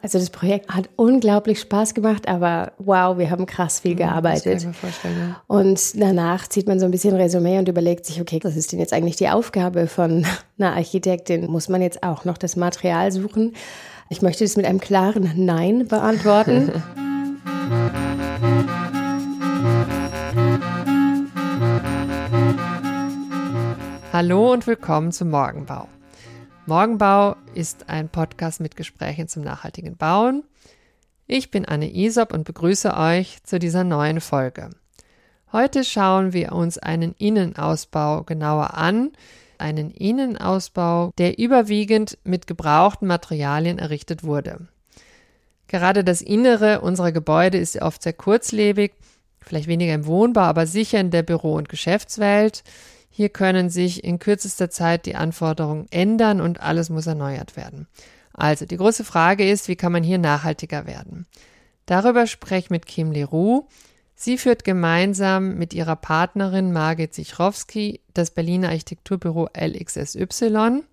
Also das Projekt hat unglaublich Spaß gemacht, aber wow, wir haben krass viel gearbeitet. Das kann ich mir vorstellen, ja. Und danach zieht man so ein bisschen Resümee und überlegt sich, okay, was ist denn jetzt eigentlich die Aufgabe von einer Architektin? Muss man jetzt auch noch das Material suchen? Ich möchte das mit einem klaren Nein beantworten. Hallo und willkommen zum Morgenbau. Morgenbau ist ein Podcast mit Gesprächen zum nachhaltigen Bauen. Ich bin Anne Isop und begrüße euch zu dieser neuen Folge. Heute schauen wir uns einen Innenausbau genauer an, einen Innenausbau, der überwiegend mit gebrauchten Materialien errichtet wurde. Gerade das Innere unserer Gebäude ist oft sehr kurzlebig, vielleicht weniger im Wohnbau, aber sicher in der Büro- und Geschäftswelt. Hier können sich in kürzester Zeit die Anforderungen ändern und alles muss erneuert werden. Also die große Frage ist, wie kann man hier nachhaltiger werden? Darüber spreche ich mit Kim Leroux. Sie führt gemeinsam mit ihrer Partnerin Margit Sichrowski das Berliner Architekturbüro LXSY.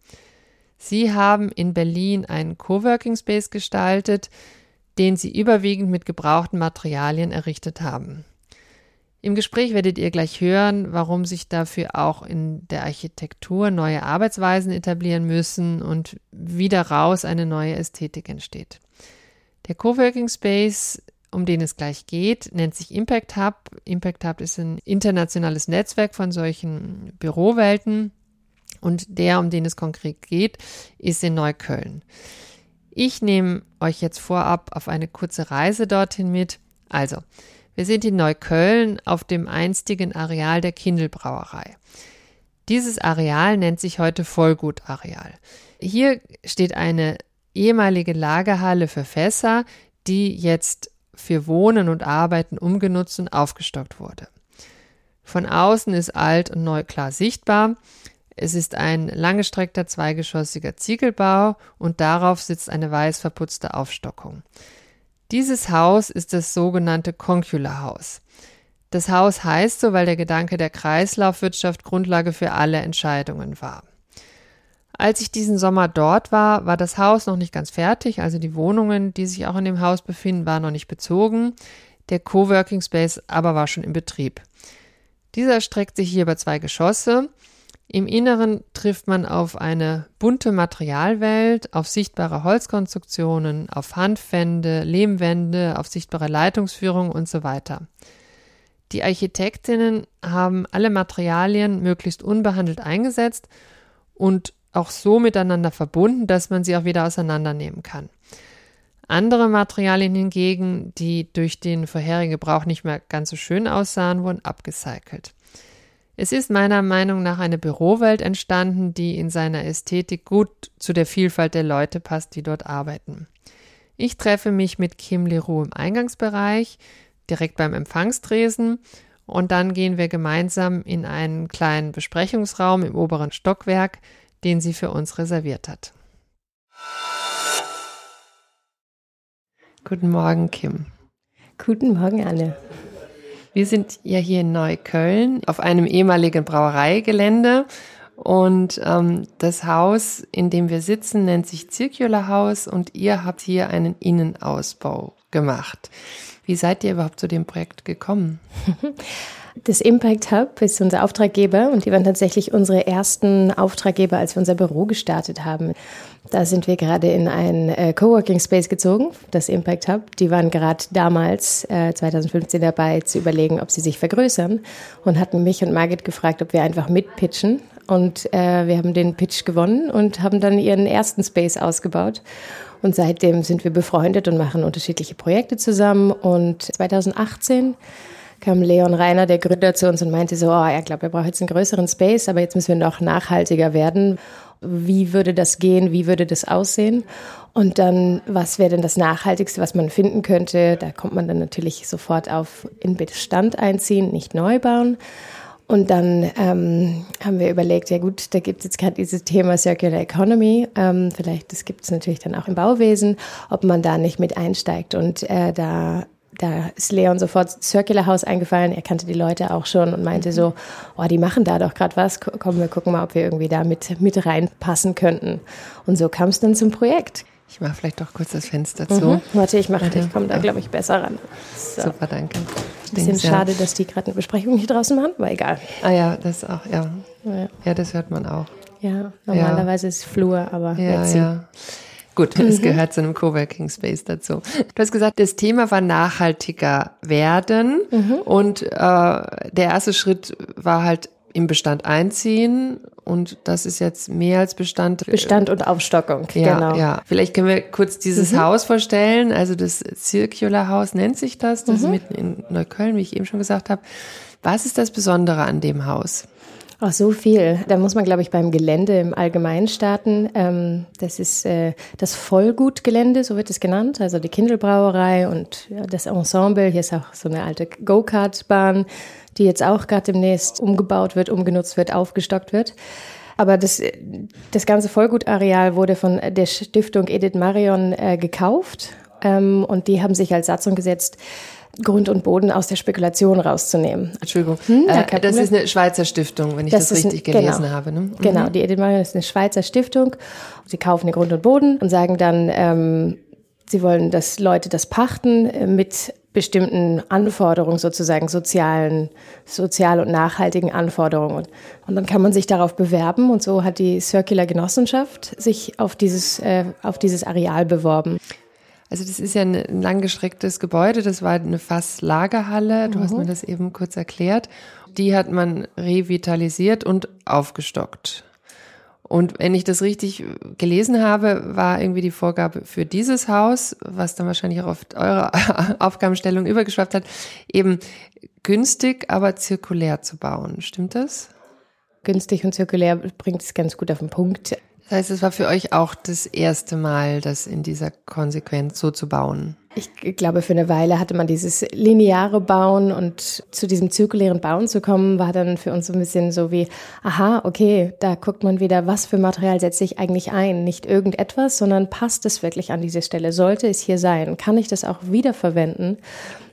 Sie haben in Berlin einen Coworking Space gestaltet, den sie überwiegend mit gebrauchten Materialien errichtet haben. Im Gespräch werdet ihr gleich hören, warum sich dafür auch in der Architektur neue Arbeitsweisen etablieren müssen und wie daraus eine neue Ästhetik entsteht. Der Coworking Space, um den es gleich geht, nennt sich Impact Hub. Impact Hub ist ein internationales Netzwerk von solchen Bürowelten und der, um den es konkret geht, ist in Neukölln. Ich nehme euch jetzt vorab auf eine kurze Reise dorthin mit. Also, wir sind in Neukölln auf dem einstigen Areal der Kindelbrauerei. Dieses Areal nennt sich heute Vollgutareal. Hier steht eine ehemalige Lagerhalle für Fässer, die jetzt für Wohnen und Arbeiten umgenutzt und aufgestockt wurde. Von außen ist alt und neu klar sichtbar. Es ist ein langgestreckter zweigeschossiger Ziegelbau und darauf sitzt eine weiß verputzte Aufstockung. Dieses Haus ist das sogenannte Concula Haus. Das Haus heißt so, weil der Gedanke der Kreislaufwirtschaft Grundlage für alle Entscheidungen war. Als ich diesen Sommer dort war, war das Haus noch nicht ganz fertig, also die Wohnungen, die sich auch in dem Haus befinden, waren noch nicht bezogen. Der Coworking Space aber war schon in Betrieb. Dieser streckt sich hier über zwei Geschosse im Inneren trifft man auf eine bunte Materialwelt, auf sichtbare Holzkonstruktionen, auf Handwände, Lehmwände, auf sichtbare Leitungsführung und so weiter. Die Architektinnen haben alle Materialien möglichst unbehandelt eingesetzt und auch so miteinander verbunden, dass man sie auch wieder auseinandernehmen kann. Andere Materialien hingegen, die durch den vorherigen Gebrauch nicht mehr ganz so schön aussahen, wurden abgecycelt. Es ist meiner Meinung nach eine Bürowelt entstanden, die in seiner Ästhetik gut zu der Vielfalt der Leute passt, die dort arbeiten. Ich treffe mich mit Kim Leroux im Eingangsbereich, direkt beim Empfangstresen, und dann gehen wir gemeinsam in einen kleinen Besprechungsraum im oberen Stockwerk, den sie für uns reserviert hat. Guten Morgen, Kim. Guten Morgen, Anne. Wir sind ja hier in Neukölln auf einem ehemaligen Brauereigelände und ähm, das Haus, in dem wir sitzen, nennt sich Circular House und ihr habt hier einen Innenausbau gemacht. Wie seid ihr überhaupt zu dem Projekt gekommen? Das Impact Hub ist unser Auftraggeber und die waren tatsächlich unsere ersten Auftraggeber, als wir unser Büro gestartet haben. Da sind wir gerade in ein äh, Coworking Space gezogen, das Impact Hub. Die waren gerade damals, äh, 2015, dabei zu überlegen, ob sie sich vergrößern und hatten mich und Margit gefragt, ob wir einfach mitpitchen. Und äh, wir haben den Pitch gewonnen und haben dann ihren ersten Space ausgebaut. Und seitdem sind wir befreundet und machen unterschiedliche Projekte zusammen. Und 2018 kam Leon Reiner, der Gründer, zu uns und meinte so, oh, er glaubt, er braucht jetzt einen größeren Space, aber jetzt müssen wir noch nachhaltiger werden. Wie würde das gehen? Wie würde das aussehen? Und dann, was wäre denn das Nachhaltigste, was man finden könnte? Da kommt man dann natürlich sofort auf in Bestand einziehen, nicht neu bauen. Und dann ähm, haben wir überlegt, ja gut, da gibt es jetzt gerade dieses Thema Circular Economy. Ähm, vielleicht, das gibt es natürlich dann auch im Bauwesen, ob man da nicht mit einsteigt. Und äh, da da ist Leon sofort Circular House eingefallen. Er kannte die Leute auch schon und meinte so, oh, die machen da doch gerade was. Komm, wir gucken mal, ob wir irgendwie da mit, mit reinpassen könnten. Und so kam es dann zum Projekt. Ich mache vielleicht doch kurz das Fenster zu. Mhm. Warte, ich mache, ich komme da, glaube ich, besser ran. So. Super, danke. Bisschen schade, ja. dass die gerade eine Besprechung hier draußen machen, aber egal. Ah ja, das auch, ja. Ja, ja das hört man auch. Ja, normalerweise ja. ist Flur, aber ja, ja. Gut, es mhm. gehört zu einem Coworking Space dazu. Du hast gesagt, das Thema war nachhaltiger werden mhm. und äh, der erste Schritt war halt im Bestand einziehen und das ist jetzt mehr als Bestand. Bestand und Aufstockung, ja, genau. Ja, vielleicht können wir kurz dieses mhm. Haus vorstellen. Also das Circular House nennt sich das. Das mhm. ist mitten in Neukölln, wie ich eben schon gesagt habe. Was ist das Besondere an dem Haus? Ach, so viel. Da muss man, glaube ich, beim Gelände im Allgemeinen starten. Ähm, das ist äh, das Vollgutgelände, so wird es genannt. Also die Kindelbrauerei und ja, das Ensemble. Hier ist auch so eine alte Go-Kart-Bahn, die jetzt auch gerade demnächst umgebaut wird, umgenutzt wird, aufgestockt wird. Aber das, das ganze Vollgutareal wurde von der Stiftung Edith Marion äh, gekauft. Ähm, und die haben sich als Satzung gesetzt, Grund und Boden aus der Spekulation rauszunehmen. Entschuldigung, hm, äh, das ist eine Schweizer Stiftung, wenn ich das, das richtig ein, gelesen genau, habe. Ne? Mhm. Genau, die Edith Marion ist eine Schweizer Stiftung. Sie kaufen den Grund und Boden und sagen dann, ähm, sie wollen, dass Leute das pachten äh, mit bestimmten Anforderungen, sozusagen sozialen, sozial und nachhaltigen Anforderungen. Und dann kann man sich darauf bewerben und so hat die Circular Genossenschaft sich auf dieses, äh, auf dieses Areal beworben. Also das ist ja ein langgestrecktes Gebäude, das war eine Fasslagerhalle, du mhm. hast mir das eben kurz erklärt. Die hat man revitalisiert und aufgestockt. Und wenn ich das richtig gelesen habe, war irgendwie die Vorgabe für dieses Haus, was dann wahrscheinlich auch auf eure Aufgabenstellung übergeschwappt hat, eben günstig, aber zirkulär zu bauen. Stimmt das? Günstig und zirkulär bringt es ganz gut auf den Punkt. Das heißt, es war für euch auch das erste Mal, das in dieser Konsequenz so zu bauen? Ich glaube, für eine Weile hatte man dieses lineare Bauen und zu diesem zirkulären Bauen zu kommen, war dann für uns so ein bisschen so wie, aha, okay, da guckt man wieder, was für Material setze ich eigentlich ein? Nicht irgendetwas, sondern passt es wirklich an diese Stelle? Sollte es hier sein? Kann ich das auch wiederverwenden?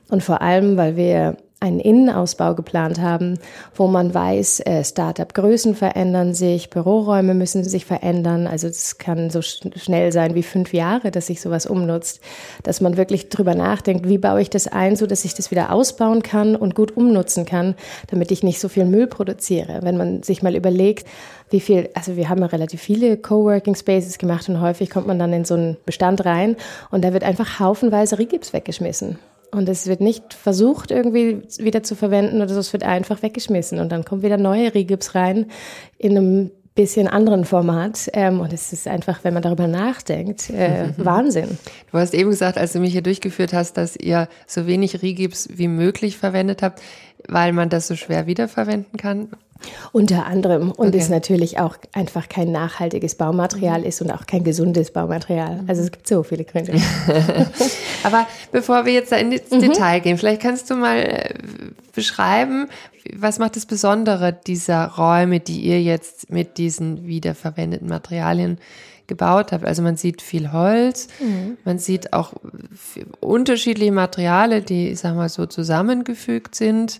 Und vor allem, weil wir einen Innenausbau geplant haben, wo man weiß, äh, Startup-Größen verändern sich, Büroräume müssen sich verändern. Also es kann so sch schnell sein wie fünf Jahre, dass sich sowas umnutzt, dass man wirklich drüber nachdenkt, wie baue ich das ein, so dass ich das wieder ausbauen kann und gut umnutzen kann, damit ich nicht so viel Müll produziere. Wenn man sich mal überlegt, wie viel, also wir haben ja relativ viele Coworking Spaces gemacht und häufig kommt man dann in so einen Bestand rein und da wird einfach haufenweise Rigips weggeschmissen. Und es wird nicht versucht, irgendwie wieder zu verwenden oder so, es wird einfach weggeschmissen. Und dann kommt wieder neue Rigips rein in einem bisschen anderen Format. Ähm, und es ist einfach, wenn man darüber nachdenkt, äh, Wahnsinn. Du hast eben gesagt, als du mich hier durchgeführt hast, dass ihr so wenig Rigips wie möglich verwendet habt, weil man das so schwer wiederverwenden kann. Unter anderem. Und okay. es natürlich auch einfach kein nachhaltiges Baumaterial mhm. ist und auch kein gesundes Baumaterial. Also es gibt so viele Gründe. Aber bevor wir jetzt da ins mhm. Detail gehen, vielleicht kannst du mal äh, beschreiben, was macht das Besondere dieser Räume, die ihr jetzt mit diesen wiederverwendeten Materialien gebaut habt. Also man sieht viel Holz, mhm. man sieht auch unterschiedliche Materialien, die, ich sag mal, so zusammengefügt sind.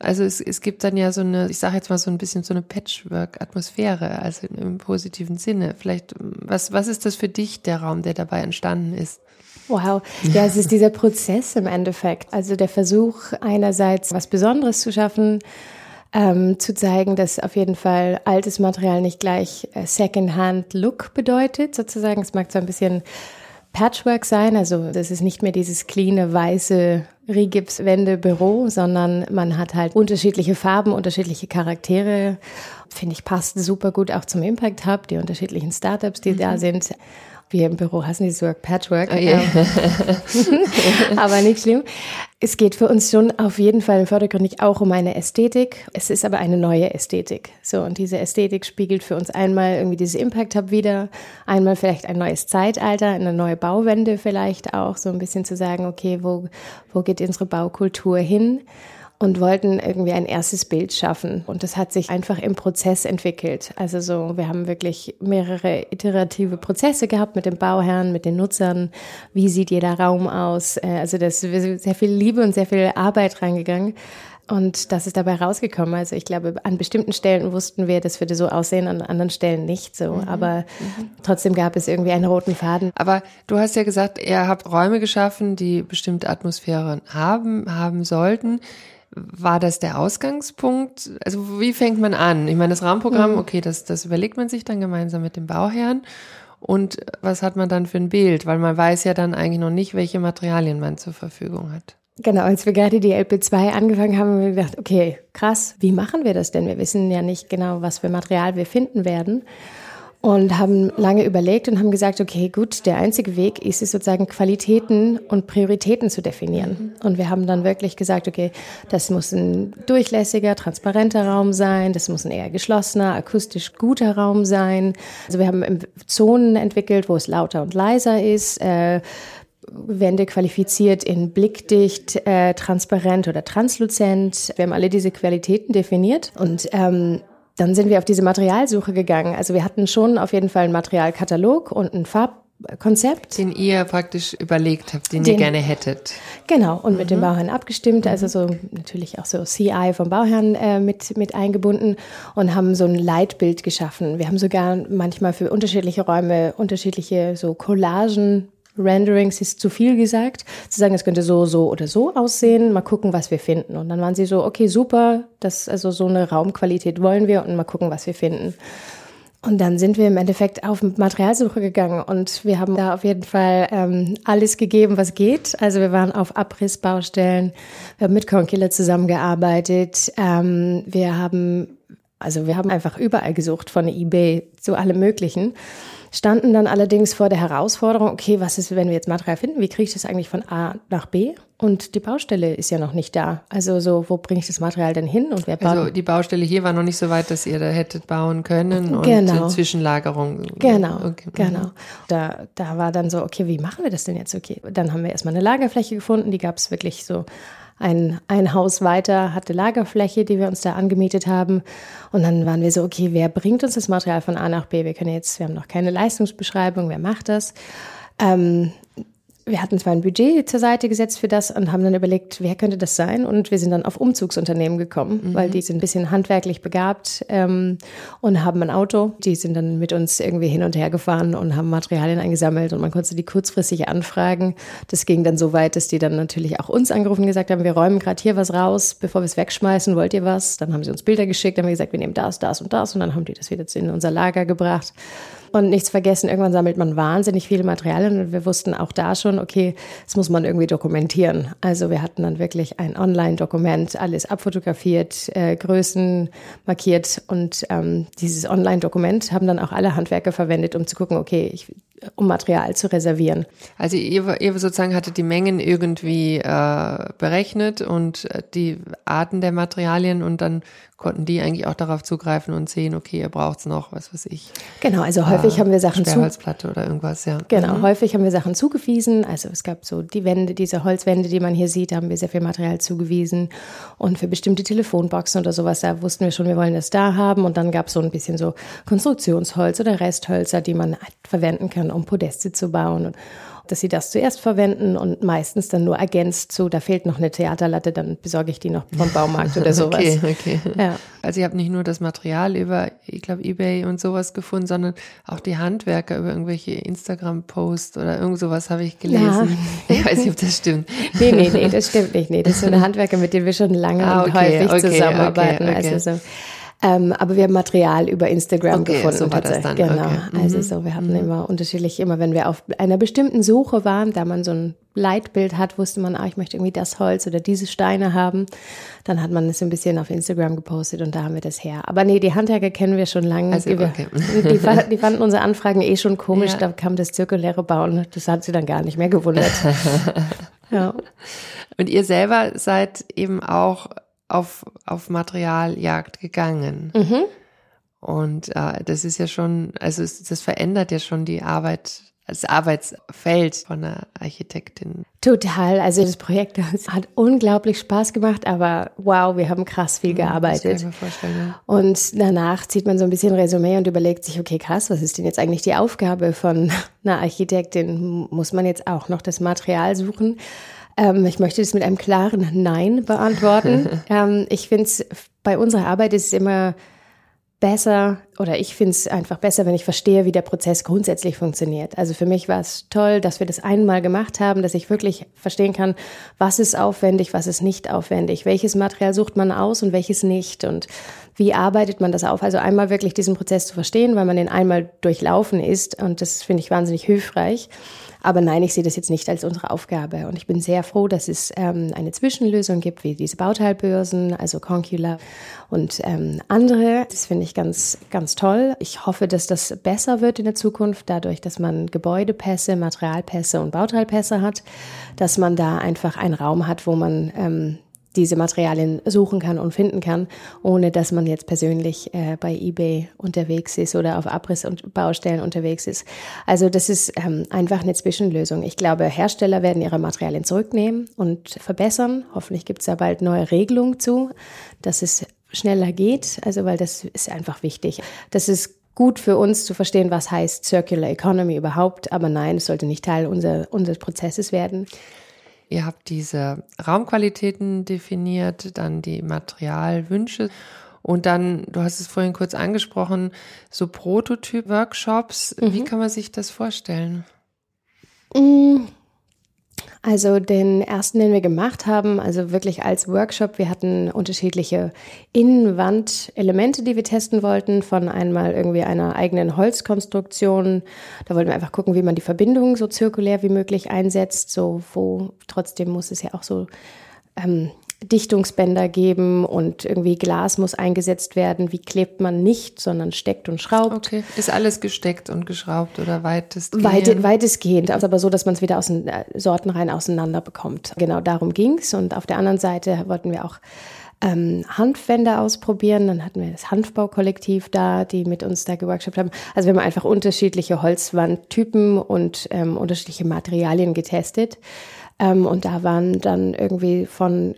Also es, es gibt dann ja so eine, ich sage jetzt mal so ein bisschen so eine Patchwork-Atmosphäre, also im positiven Sinne. Vielleicht, was, was ist das für dich, der Raum, der dabei entstanden ist? Wow, ja, es ist dieser Prozess im Endeffekt. Also der Versuch einerseits was Besonderes zu schaffen, ähm, zu zeigen, dass auf jeden Fall altes Material nicht gleich äh, Second-Hand-Look bedeutet, sozusagen. Es mag so ein bisschen Patchwork sein, also das ist nicht mehr dieses cleane, weiße Rigipswände-Büro, sondern man hat halt unterschiedliche Farben, unterschiedliche Charaktere. Finde ich, passt super gut auch zum Impact Hub, die unterschiedlichen Startups, die mhm. da sind wir im Büro hassen dieses Work Patchwork. Oh yeah. aber nicht schlimm. Es geht für uns schon auf jeden Fall vordergründig auch um eine Ästhetik. Es ist aber eine neue Ästhetik. So, und diese Ästhetik spiegelt für uns einmal irgendwie dieses Impact Hub wieder, einmal vielleicht ein neues Zeitalter, eine neue Bauwende vielleicht auch, so ein bisschen zu sagen, okay, wo, wo geht unsere Baukultur hin? Und wollten irgendwie ein erstes Bild schaffen. Und das hat sich einfach im Prozess entwickelt. Also so, wir haben wirklich mehrere iterative Prozesse gehabt mit dem Bauherrn, mit den Nutzern. Wie sieht jeder Raum aus? Äh, also das ist sehr viel Liebe und sehr viel Arbeit reingegangen. Und das ist dabei rausgekommen. Also ich glaube, an bestimmten Stellen wussten wir, das würde so aussehen, an anderen Stellen nicht so. Mhm. Aber mhm. trotzdem gab es irgendwie einen roten Faden. Aber du hast ja gesagt, ihr habt Räume geschaffen, die bestimmte Atmosphären haben, haben sollten. War das der Ausgangspunkt? Also wie fängt man an? Ich meine, das Rahmenprogramm, mhm. okay, das, das überlegt man sich dann gemeinsam mit dem Bauherrn. Und was hat man dann für ein Bild? Weil man weiß ja dann eigentlich noch nicht, welche Materialien man zur Verfügung hat. Genau, als wir gerade die LP2 angefangen haben, haben wir gedacht, okay, krass, wie machen wir das denn? Wir wissen ja nicht genau, was für Material wir finden werden. Und haben lange überlegt und haben gesagt, okay, gut, der einzige Weg ist es sozusagen Qualitäten und Prioritäten zu definieren. Und wir haben dann wirklich gesagt, okay, das muss ein durchlässiger, transparenter Raum sein, das muss ein eher geschlossener, akustisch guter Raum sein. Also wir haben Zonen entwickelt, wo es lauter und leiser ist. Äh, Wände qualifiziert in blickdicht, äh, transparent oder transluzent. Wir haben alle diese Qualitäten definiert und ähm, dann sind wir auf diese Materialsuche gegangen. Also wir hatten schon auf jeden Fall einen Materialkatalog und ein Farbkonzept. Den ihr praktisch überlegt habt, den, den ihr gerne hättet. Genau, und mhm. mit dem mhm. Bauherrn abgestimmt, also so natürlich auch so CI vom Bauherrn äh, mit, mit eingebunden und haben so ein Leitbild geschaffen. Wir haben sogar manchmal für unterschiedliche Räume unterschiedliche so Collagen Renderings ist zu viel gesagt, zu sagen, es könnte so, so oder so aussehen, mal gucken, was wir finden. Und dann waren sie so, okay, super, das, also so eine Raumqualität wollen wir und mal gucken, was wir finden. Und dann sind wir im Endeffekt auf Materialsuche gegangen und wir haben da auf jeden Fall ähm, alles gegeben, was geht. Also wir waren auf Abrissbaustellen, wir haben mit Concula zusammengearbeitet, ähm, wir haben, also wir haben einfach überall gesucht, von eBay zu allem Möglichen standen dann allerdings vor der Herausforderung, okay, was ist, wenn wir jetzt Material finden, wie kriege ich das eigentlich von A nach B? Und die Baustelle ist ja noch nicht da. Also so, wo bringe ich das Material denn hin und wer baut? Also die Baustelle hier war noch nicht so weit, dass ihr da hättet bauen können und genau. Zwischenlagerung. Genau, okay. Genau. Da, da war dann so, okay, wie machen wir das denn jetzt? Okay, dann haben wir erstmal eine Lagerfläche gefunden, die gab es wirklich so ein, ein Haus weiter hatte Lagerfläche, die wir uns da angemietet haben. Und dann waren wir so, okay, wer bringt uns das Material von A nach B? Wir können jetzt, wir haben noch keine Leistungsbeschreibung, wer macht das? Ähm, wir hatten zwar ein Budget zur Seite gesetzt für das und haben dann überlegt, wer könnte das sein? Und wir sind dann auf Umzugsunternehmen gekommen, mhm. weil die sind ein bisschen handwerklich begabt ähm, und haben ein Auto. Die sind dann mit uns irgendwie hin und her gefahren und haben Materialien eingesammelt und man konnte die kurzfristig anfragen. Das ging dann so weit, dass die dann natürlich auch uns angerufen und gesagt haben, wir räumen gerade hier was raus, bevor wir es wegschmeißen, wollt ihr was? Dann haben sie uns Bilder geschickt, haben wir gesagt, wir nehmen das, das und das und dann haben die das wieder in unser Lager gebracht. Und nichts vergessen, irgendwann sammelt man wahnsinnig viele Materialien und wir wussten auch da schon, okay, das muss man irgendwie dokumentieren. Also wir hatten dann wirklich ein Online-Dokument, alles abfotografiert, äh, Größen markiert und ähm, dieses Online-Dokument haben dann auch alle Handwerker verwendet, um zu gucken, okay, ich, um Material zu reservieren. Also ihr, ihr sozusagen hattet die Mengen irgendwie äh, berechnet und äh, die Arten der Materialien und dann konnten die eigentlich auch darauf zugreifen und sehen, okay, ihr braucht es noch, was weiß ich. Genau, also häufig äh, haben wir Sachen zu oder irgendwas, ja. Genau, mhm. häufig haben wir Sachen zugewiesen. Also es gab so die Wände, diese Holzwände, die man hier sieht, haben wir sehr viel Material zugewiesen. Und für bestimmte Telefonboxen oder sowas, da wussten wir schon, wir wollen das da haben. Und dann gab es so ein bisschen so Konstruktionsholz oder Resthölzer, die man halt verwenden kann, um Podeste zu bauen. Und dass sie das zuerst verwenden und meistens dann nur ergänzt zu, da fehlt noch eine Theaterlatte, dann besorge ich die noch vom Baumarkt oder sowas. okay, okay. Ja. Also ihr habt nicht nur das Material über, ich glaube, Ebay und sowas gefunden, sondern auch die Handwerker über irgendwelche Instagram-Posts oder irgend sowas habe ich gelesen. Ja. Ich weiß nicht, ob das stimmt. Nee, nee, nee, das stimmt nicht. Nee, das sind Handwerker, mit denen wir schon lange ah, okay, und häufig okay, zusammenarbeiten. Okay, also so ähm, aber wir haben Material über Instagram okay, gefunden. So war das dann. Genau. Okay. Also mhm. so, wir hatten mhm. immer unterschiedlich, immer wenn wir auf einer bestimmten Suche waren, da man so ein Leitbild hat, wusste man, ah, ich möchte irgendwie das Holz oder diese Steine haben. Dann hat man es ein bisschen auf Instagram gepostet und da haben wir das her. Aber nee, die Handwerker kennen wir schon lange. Also, okay. die, die, fanden unsere Anfragen eh schon komisch. Ja. Da kam das zirkuläre Bauen. Das hat sie dann gar nicht mehr gewundert. ja. Und ihr selber seid eben auch auf, auf Materialjagd gegangen. Mhm. Und äh, das ist ja schon, also es, das verändert ja schon die Arbeit, das Arbeitsfeld von einer Architektin. Total. Also das Projekt hat unglaublich Spaß gemacht, aber wow, wir haben krass viel gearbeitet. Ja. Und danach zieht man so ein bisschen Resümee und überlegt sich, okay, krass, was ist denn jetzt eigentlich die Aufgabe von einer Architektin? Muss man jetzt auch noch das Material suchen? Ähm, ich möchte das mit einem klaren Nein beantworten. ähm, ich finde es, bei unserer Arbeit ist es immer besser oder ich finde es einfach besser, wenn ich verstehe, wie der Prozess grundsätzlich funktioniert. Also für mich war es toll, dass wir das einmal gemacht haben, dass ich wirklich verstehen kann, was ist aufwendig, was ist nicht aufwendig, welches Material sucht man aus und welches nicht und wie arbeitet man das auf. Also einmal wirklich diesen Prozess zu verstehen, weil man den einmal durchlaufen ist und das finde ich wahnsinnig hilfreich. Aber nein, ich sehe das jetzt nicht als unsere Aufgabe. Und ich bin sehr froh, dass es ähm, eine Zwischenlösung gibt, wie diese Bauteilbörsen, also Concula und ähm, andere. Das finde ich ganz, ganz toll. Ich hoffe, dass das besser wird in der Zukunft, dadurch, dass man Gebäudepässe, Materialpässe und Bauteilpässe hat, dass man da einfach einen Raum hat, wo man ähm, diese Materialien suchen kann und finden kann, ohne dass man jetzt persönlich äh, bei eBay unterwegs ist oder auf Abriss- und Baustellen unterwegs ist. Also das ist ähm, einfach eine Zwischenlösung. Ich glaube, Hersteller werden ihre Materialien zurücknehmen und verbessern. Hoffentlich gibt es da bald neue Regelungen zu, dass es schneller geht. Also weil das ist einfach wichtig. Das ist gut für uns zu verstehen, was heißt Circular Economy überhaupt. Aber nein, es sollte nicht Teil unser, unseres Prozesses werden. Ihr habt diese Raumqualitäten definiert, dann die Materialwünsche und dann, du hast es vorhin kurz angesprochen, so Prototyp-Workshops. Mhm. Wie kann man sich das vorstellen? Mhm. Also den ersten, den wir gemacht haben, also wirklich als Workshop, wir hatten unterschiedliche Innenwandelemente, die wir testen wollten, von einmal irgendwie einer eigenen Holzkonstruktion. Da wollten wir einfach gucken, wie man die Verbindung so zirkulär wie möglich einsetzt, so wo trotzdem muss es ja auch so ähm, Dichtungsbänder geben und irgendwie Glas muss eingesetzt werden. Wie klebt man nicht, sondern steckt und schraubt. Okay. Ist alles gesteckt und geschraubt oder weitestgehend? Weit, weitestgehend, aber so, dass man es wieder aus den äh, Sortenreihen auseinander bekommt. Genau darum ging's. Und auf der anderen Seite wollten wir auch ähm, Hanfwände ausprobieren. Dann hatten wir das Hanfbaukollektiv da, die mit uns da geworkshopt haben. Also wir haben einfach unterschiedliche Holzwandtypen und ähm, unterschiedliche Materialien getestet. Ähm, und da waren dann irgendwie von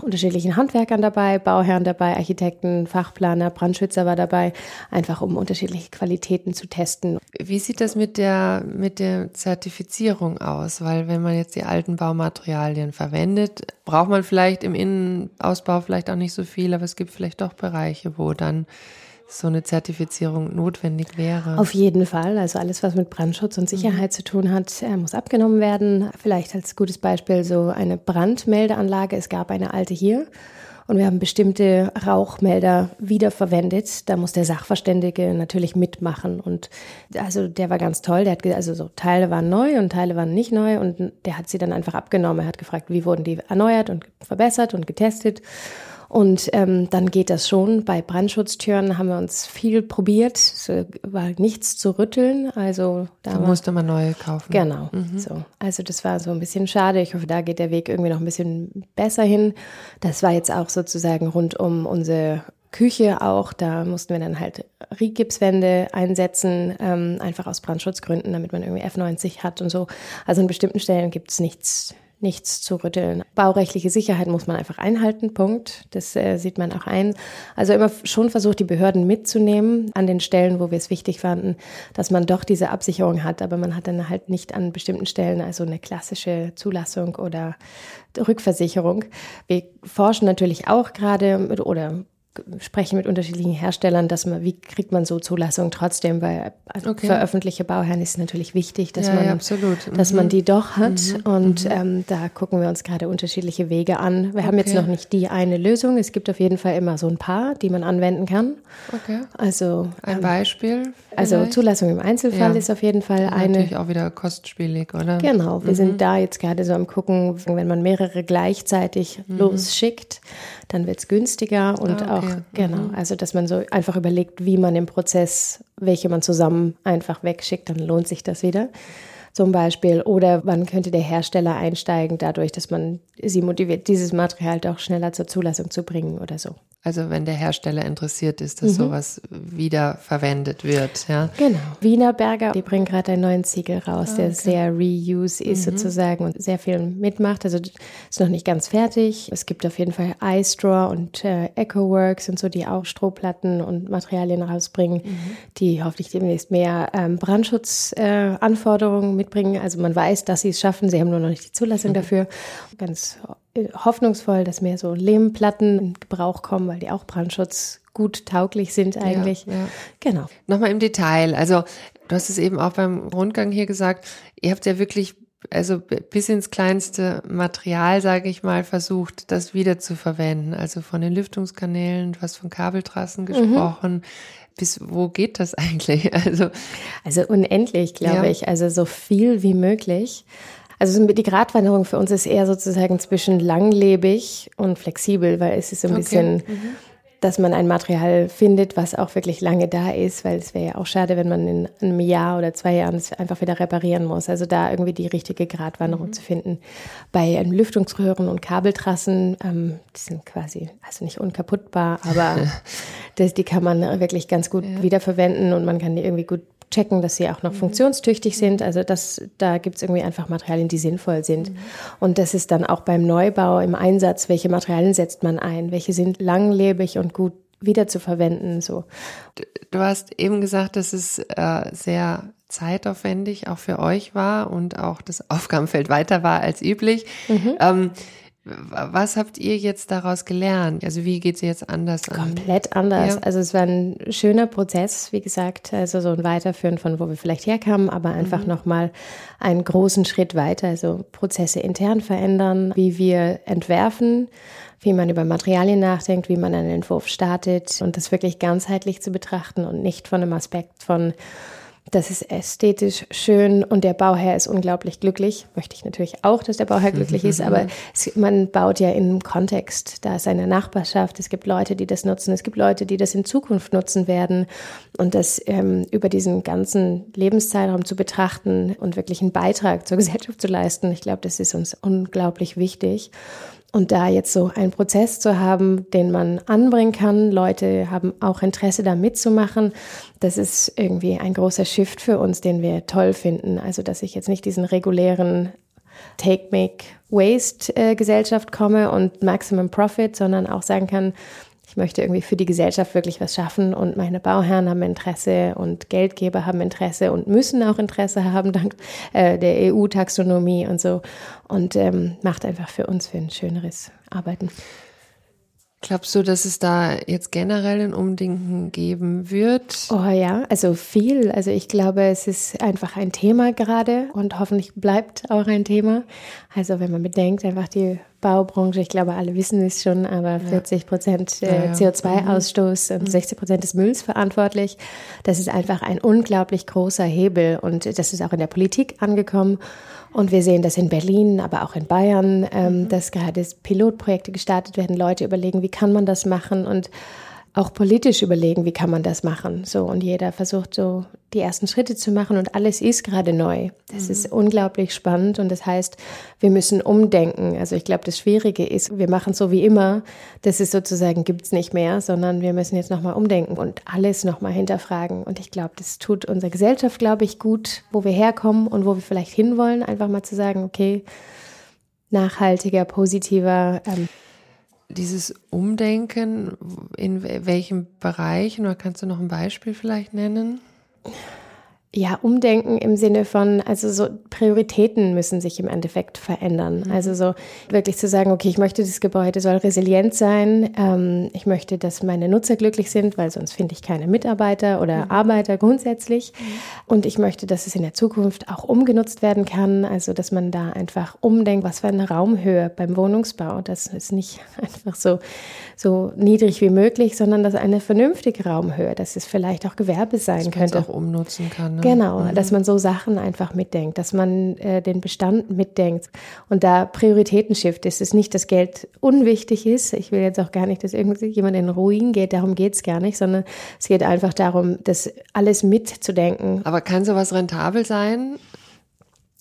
unterschiedlichen Handwerkern dabei, Bauherren dabei, Architekten, Fachplaner, Brandschützer war dabei, einfach um unterschiedliche Qualitäten zu testen. Wie sieht das mit der, mit der Zertifizierung aus? Weil wenn man jetzt die alten Baumaterialien verwendet, braucht man vielleicht im Innenausbau vielleicht auch nicht so viel, aber es gibt vielleicht doch Bereiche, wo dann so eine Zertifizierung notwendig wäre. Auf jeden Fall. Also alles, was mit Brandschutz und Sicherheit mhm. zu tun hat, äh, muss abgenommen werden. Vielleicht als gutes Beispiel so eine Brandmeldeanlage. Es gab eine alte hier. Und wir haben bestimmte Rauchmelder wiederverwendet. Da muss der Sachverständige natürlich mitmachen. Und also der war ganz toll. Der hat also so Teile waren neu und Teile waren nicht neu. Und der hat sie dann einfach abgenommen. Er hat gefragt, wie wurden die erneuert und verbessert und getestet. Und ähm, dann geht das schon. Bei Brandschutztüren haben wir uns viel probiert. Es war nichts zu rütteln. Also da so musste man neue kaufen. Genau. Mhm. So. Also das war so ein bisschen schade. Ich hoffe, da geht der Weg irgendwie noch ein bisschen besser hin. Das war jetzt auch sozusagen rund um unsere Küche auch. Da mussten wir dann halt Rigipswände einsetzen, ähm, einfach aus Brandschutzgründen, damit man irgendwie F90 hat und so. Also an bestimmten Stellen gibt es nichts nichts zu rütteln. Baurechtliche Sicherheit muss man einfach einhalten, Punkt. Das äh, sieht man auch ein. Also immer schon versucht, die Behörden mitzunehmen an den Stellen, wo wir es wichtig fanden, dass man doch diese Absicherung hat, aber man hat dann halt nicht an bestimmten Stellen also eine klassische Zulassung oder Rückversicherung. Wir forschen natürlich auch gerade oder sprechen mit unterschiedlichen Herstellern, dass man, wie kriegt man so Zulassung trotzdem, weil okay. für öffentliche Bauherren ist es natürlich wichtig, dass ja, man, ja, dass man mhm. die doch hat. Mhm. Und mhm. ähm, da gucken wir uns gerade unterschiedliche Wege an. Wir okay. haben jetzt noch nicht die eine Lösung. Es gibt auf jeden Fall immer so ein paar, die man anwenden kann. Okay. Also ein ähm, Beispiel. Also Zulassung im Einzelfall ja. ist auf jeden Fall eine. Natürlich auch wieder kostspielig, oder? Genau. Wir mhm. sind da jetzt gerade so am gucken, wenn man mehrere gleichzeitig mhm. losschickt, dann wird es günstiger und ah, auch, genau, mhm. also dass man so einfach überlegt, wie man im Prozess, welche man zusammen einfach wegschickt, dann lohnt sich das wieder zum Beispiel. Oder wann könnte der Hersteller einsteigen, dadurch, dass man sie motiviert, dieses Material doch schneller zur Zulassung zu bringen oder so. Also wenn der Hersteller interessiert ist, dass mhm. sowas wiederverwendet wird. Ja. Genau. Wienerberger, die bringen gerade einen neuen Ziegel raus, ah, der sehr Reuse ist mhm. sozusagen und sehr viel mitmacht. Also ist noch nicht ganz fertig. Es gibt auf jeden Fall iStraw und äh, EcoWorks und so, die auch Strohplatten und Materialien rausbringen, mhm. die hoffentlich demnächst mehr ähm, Brandschutzanforderungen äh, mitbringen. Also man weiß, dass sie es schaffen, sie haben nur noch nicht die Zulassung mhm. dafür. Ganz hoffnungsvoll, dass mehr so Lehmplatten in Gebrauch kommen, weil die auch Brandschutz gut tauglich sind eigentlich. Ja, ja. Genau. Nochmal im Detail. Also du hast es eben auch beim Rundgang hier gesagt. Ihr habt ja wirklich also bis ins kleinste Material, sage ich mal, versucht, das wieder zu verwenden. Also von den Lüftungskanälen, du hast von Kabeltrassen mhm. gesprochen. Mhm. Bis wo geht das eigentlich? Also, also unendlich, glaube ja. ich. Also so viel wie möglich. Also die Gratwanderung für uns ist eher sozusagen zwischen langlebig und flexibel, weil es ist so ein okay. bisschen, mhm. dass man ein Material findet, was auch wirklich lange da ist, weil es wäre ja auch schade, wenn man in einem Jahr oder zwei Jahren es einfach wieder reparieren muss. Also da irgendwie die richtige Gratwanderung mhm. zu finden. Bei ähm, Lüftungsröhren und Kabeltrassen, ähm, die sind quasi, also nicht unkaputtbar, aber das, die kann man wirklich ganz gut ja. wiederverwenden und man kann die irgendwie gut checken, dass sie auch noch mhm. funktionstüchtig sind. Also das, da gibt es irgendwie einfach Materialien, die sinnvoll sind. Mhm. Und das ist dann auch beim Neubau im Einsatz, welche Materialien setzt man ein, welche sind langlebig und gut wiederzuverwenden. So. Du hast eben gesagt, dass es äh, sehr zeitaufwendig auch für euch war und auch das Aufgabenfeld weiter war als üblich. Mhm. Ähm, was habt ihr jetzt daraus gelernt? Also wie geht es jetzt anders an? Komplett anders. Ja. Also es war ein schöner Prozess, wie gesagt, also so ein Weiterführen von wo wir vielleicht herkamen, aber einfach mhm. nochmal einen großen Schritt weiter, also Prozesse intern verändern, wie wir entwerfen, wie man über Materialien nachdenkt, wie man einen Entwurf startet und das wirklich ganzheitlich zu betrachten und nicht von einem Aspekt von das ist ästhetisch schön und der Bauherr ist unglaublich glücklich. Möchte ich natürlich auch, dass der Bauherr glücklich ist, aber es, man baut ja in einem Kontext. Da ist eine Nachbarschaft, es gibt Leute, die das nutzen, es gibt Leute, die das in Zukunft nutzen werden. Und das ähm, über diesen ganzen Lebenszeitraum zu betrachten und wirklich einen Beitrag zur Gesellschaft zu leisten, ich glaube, das ist uns unglaublich wichtig. Und da jetzt so einen Prozess zu haben, den man anbringen kann, Leute haben auch Interesse da mitzumachen, das ist irgendwie ein großer Shift für uns, den wir toll finden. Also, dass ich jetzt nicht diesen regulären Take, Make, Waste äh, komme und Maximum Profit, sondern auch sagen kann, ich möchte irgendwie für die Gesellschaft wirklich was schaffen und meine Bauherren haben Interesse und Geldgeber haben Interesse und müssen auch Interesse haben dank äh, der EU-Taxonomie und so und ähm, macht einfach für uns für ein schöneres Arbeiten. Glaubst du, dass es da jetzt generell ein Umdenken geben wird? Oh ja, also viel. Also ich glaube, es ist einfach ein Thema gerade und hoffentlich bleibt auch ein Thema. Also wenn man bedenkt, einfach die Baubranche, ich glaube, alle wissen es schon, aber 40 Prozent äh, CO2-Ausstoß mhm. und 60 Prozent des Mülls verantwortlich. Das ist einfach ein unglaublich großer Hebel und das ist auch in der Politik angekommen. Und wir sehen das in Berlin, aber auch in Bayern, ähm, mhm. dass gerade Pilotprojekte gestartet werden. Leute überlegen, wie kann man das machen und auch politisch überlegen, wie kann man das machen. So und jeder versucht so die ersten Schritte zu machen und alles ist gerade neu. Das mhm. ist unglaublich spannend und das heißt, wir müssen umdenken. Also ich glaube, das Schwierige ist, wir machen so wie immer. Das ist sozusagen gibt's nicht mehr, sondern wir müssen jetzt nochmal umdenken und alles nochmal hinterfragen. Und ich glaube, das tut unserer Gesellschaft, glaube ich, gut, wo wir herkommen und wo wir vielleicht hinwollen, einfach mal zu sagen, okay, nachhaltiger, positiver. Ähm, dieses Umdenken, in welchem Bereich? Oder kannst du noch ein Beispiel vielleicht nennen? Ja, umdenken im Sinne von, also so Prioritäten müssen sich im Endeffekt verändern. Mhm. Also so wirklich zu sagen, okay, ich möchte, das Gebäude soll resilient sein. Ähm, ich möchte, dass meine Nutzer glücklich sind, weil sonst finde ich keine Mitarbeiter oder mhm. Arbeiter grundsätzlich. Mhm. Und ich möchte, dass es in der Zukunft auch umgenutzt werden kann. Also, dass man da einfach umdenkt, was für eine Raumhöhe beim Wohnungsbau. Das ist nicht einfach so, so niedrig wie möglich, sondern dass eine vernünftige Raumhöhe, dass es vielleicht auch Gewerbe sein dass könnte. auch umnutzen kann. Ne? Genau, mhm. dass man so Sachen einfach mitdenkt, dass man äh, den Bestand mitdenkt und da Prioritäten schifft. Es ist nicht, dass Geld unwichtig ist. Ich will jetzt auch gar nicht, dass irgendjemand in Ruin geht, darum geht es gar nicht, sondern es geht einfach darum, das alles mitzudenken. Aber kann sowas rentabel sein?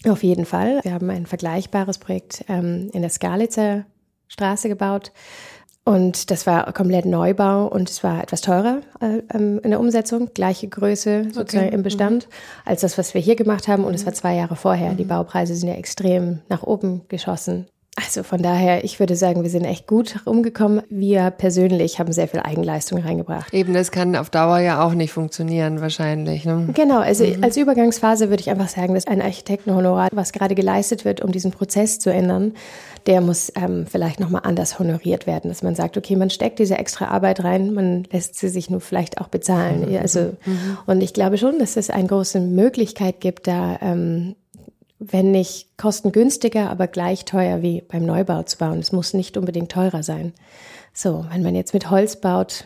Auf jeden Fall. Wir haben ein vergleichbares Projekt ähm, in der Skalitzer Straße gebaut Und das war komplett Neubau und es war etwas teurer äh, ähm, in der Umsetzung, gleiche Größe sozusagen okay. im Bestand mhm. als das, was wir hier gemacht haben. Und es war zwei Jahre vorher. Mhm. Die Baupreise sind ja extrem nach oben geschossen. Also von daher, ich würde sagen, wir sind echt gut rumgekommen. Wir persönlich haben sehr viel Eigenleistung reingebracht. Eben, das kann auf Dauer ja auch nicht funktionieren, wahrscheinlich. Ne? Genau, also mhm. als Übergangsphase würde ich einfach sagen, dass ein Architektenhonorar, was gerade geleistet wird, um diesen Prozess zu ändern, der muss ähm, vielleicht nochmal anders honoriert werden, dass man sagt, okay, man steckt diese extra Arbeit rein, man lässt sie sich nur vielleicht auch bezahlen. Mhm. Also, mhm. und ich glaube schon, dass es eine große Möglichkeit gibt, da ähm, wenn nicht kostengünstiger, aber gleich teuer wie beim Neubau zu bauen. Es muss nicht unbedingt teurer sein. So, wenn man jetzt mit Holz baut,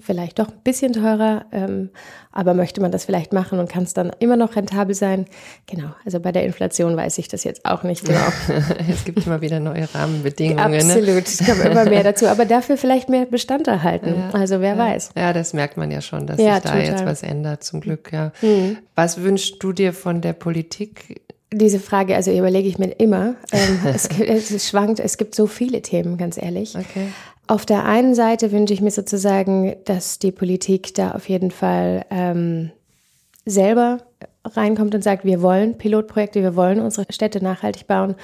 vielleicht doch ein bisschen teurer, ähm, aber möchte man das vielleicht machen und kann es dann immer noch rentabel sein? Genau, also bei der Inflation weiß ich das jetzt auch nicht genau. es gibt immer wieder neue Rahmenbedingungen. Ne? Absolut, ne? es kommt immer mehr dazu, aber dafür vielleicht mehr Bestand erhalten. Ja, also wer ja. weiß. Ja, das merkt man ja schon, dass ja, sich da total. jetzt was ändert, zum Glück, ja. Mhm. Was wünschst du dir von der Politik diese Frage, also überlege ich mir immer. Ähm, es, es, schwankt, es gibt so viele Themen, ganz ehrlich. Okay. Auf der einen Seite wünsche ich mir sozusagen, dass die Politik da auf jeden Fall ähm, selber reinkommt und sagt, wir wollen Pilotprojekte, wir wollen unsere Städte nachhaltig bauen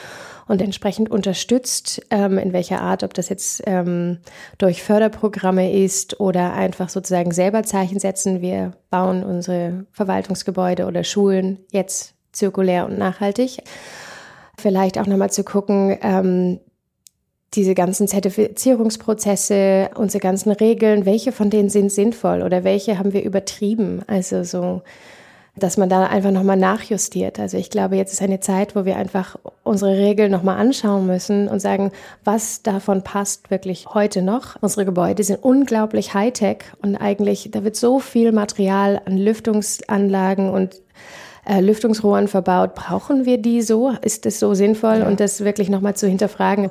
und entsprechend unterstützt, ähm, in welcher Art, ob das jetzt ähm, durch Förderprogramme ist oder einfach sozusagen selber Zeichen setzen. Wir bauen unsere Verwaltungsgebäude oder Schulen jetzt zirkulär und nachhaltig. Vielleicht auch nochmal zu gucken, ähm, diese ganzen Zertifizierungsprozesse, unsere ganzen Regeln, welche von denen sind sinnvoll oder welche haben wir übertrieben? Also so, dass man da einfach nochmal nachjustiert. Also ich glaube, jetzt ist eine Zeit, wo wir einfach unsere Regeln nochmal anschauen müssen und sagen, was davon passt wirklich heute noch. Unsere Gebäude sind unglaublich Hightech und eigentlich, da wird so viel Material an Lüftungsanlagen und äh, Lüftungsrohren verbaut. Brauchen wir die so? Ist das so sinnvoll? Ja. Und das wirklich nochmal zu hinterfragen.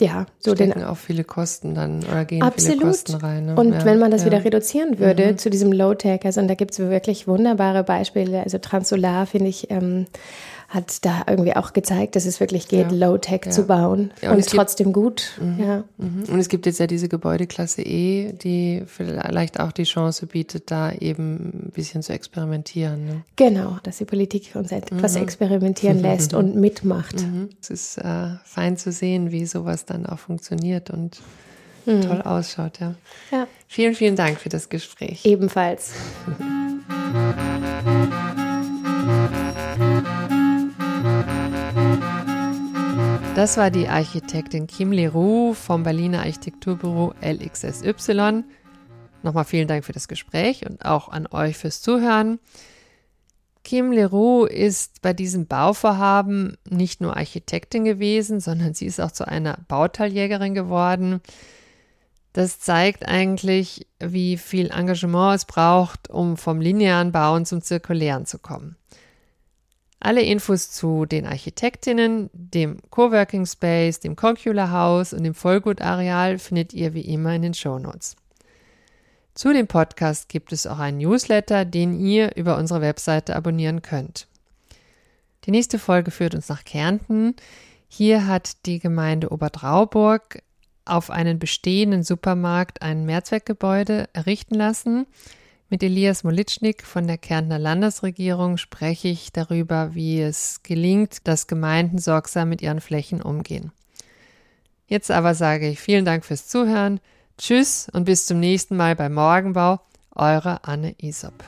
Ja, so Stecken den auch viele Kosten dann oder gehen absolut. viele Kosten rein. Ne? Und ja, wenn man das ja. wieder reduzieren würde mhm. zu diesem Low-Tech, also und da gibt es wirklich wunderbare Beispiele. Also Transolar finde ich ähm, hat da irgendwie auch gezeigt, dass es wirklich geht, ja. Low-Tech ja. zu bauen ja, und, und trotzdem gibt, gut. Mhm, ja. Mhm. Und es gibt jetzt ja diese Gebäudeklasse E, die vielleicht auch die Chance bietet, da eben ein bisschen zu experimentieren. Ne? Genau, dass die Politik uns etwas mhm. experimentieren lässt und mitmacht. Mhm. Es ist äh, fein zu sehen, wie sowas dann auch funktioniert und mhm. toll ausschaut. Ja. ja. Vielen, vielen Dank für das Gespräch. Ebenfalls. Das war die Architektin Kim Leroux vom Berliner Architekturbüro LXSY. Nochmal vielen Dank für das Gespräch und auch an euch fürs Zuhören. Kim Leroux ist bei diesem Bauvorhaben nicht nur Architektin gewesen, sondern sie ist auch zu einer Bauteiljägerin geworden. Das zeigt eigentlich, wie viel Engagement es braucht, um vom linearen Bauen zum zirkulären zu kommen. Alle Infos zu den Architektinnen, dem Coworking Space, dem Concula House und dem Vollgutareal findet ihr wie immer in den Show Notes. Zu dem Podcast gibt es auch einen Newsletter, den ihr über unsere Webseite abonnieren könnt. Die nächste Folge führt uns nach Kärnten. Hier hat die Gemeinde Oberdrauburg auf einen bestehenden Supermarkt ein Mehrzweckgebäude errichten lassen – mit Elias Molitschnik von der Kärntner Landesregierung spreche ich darüber, wie es gelingt, dass Gemeinden sorgsam mit ihren Flächen umgehen. Jetzt aber sage ich vielen Dank fürs Zuhören, tschüss und bis zum nächsten Mal bei Morgenbau, eure Anne Isop.